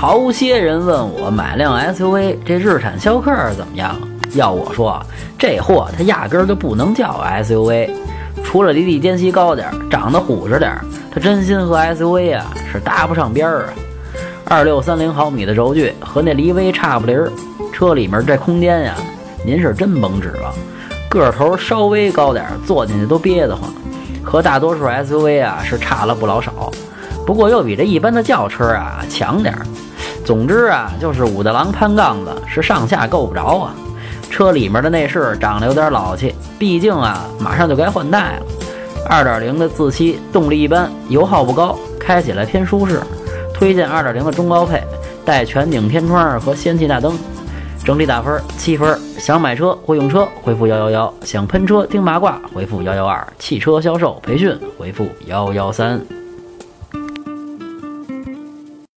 好些人问我买辆 SUV 这日产逍客怎么样？要我说，这货它压根儿就不能叫 SUV，除了离地间隙高点儿，长得虎实点儿，它真心和 SUV 啊是搭不上边儿啊。二六三零毫米的轴距和那骊威差不离儿，车里面这空间呀，您是真甭指望。个头稍微高点儿，坐进去都憋得慌，和大多数 SUV 啊是差了不老少。不过又比这一般的轿车啊强点儿。总之啊，就是武大郎攀杠子是上下够不着啊。车里面的内饰长得有点老气，毕竟啊马上就该换代了。二点零的自吸，动力一般，油耗不高，开起来偏舒适。推荐二点零的中高配，带全景天窗和氙气大灯。整体打分七分。想买车或用车，回复幺幺幺；想喷车听八卦，回复幺幺二；汽车销售培训，回复幺幺三。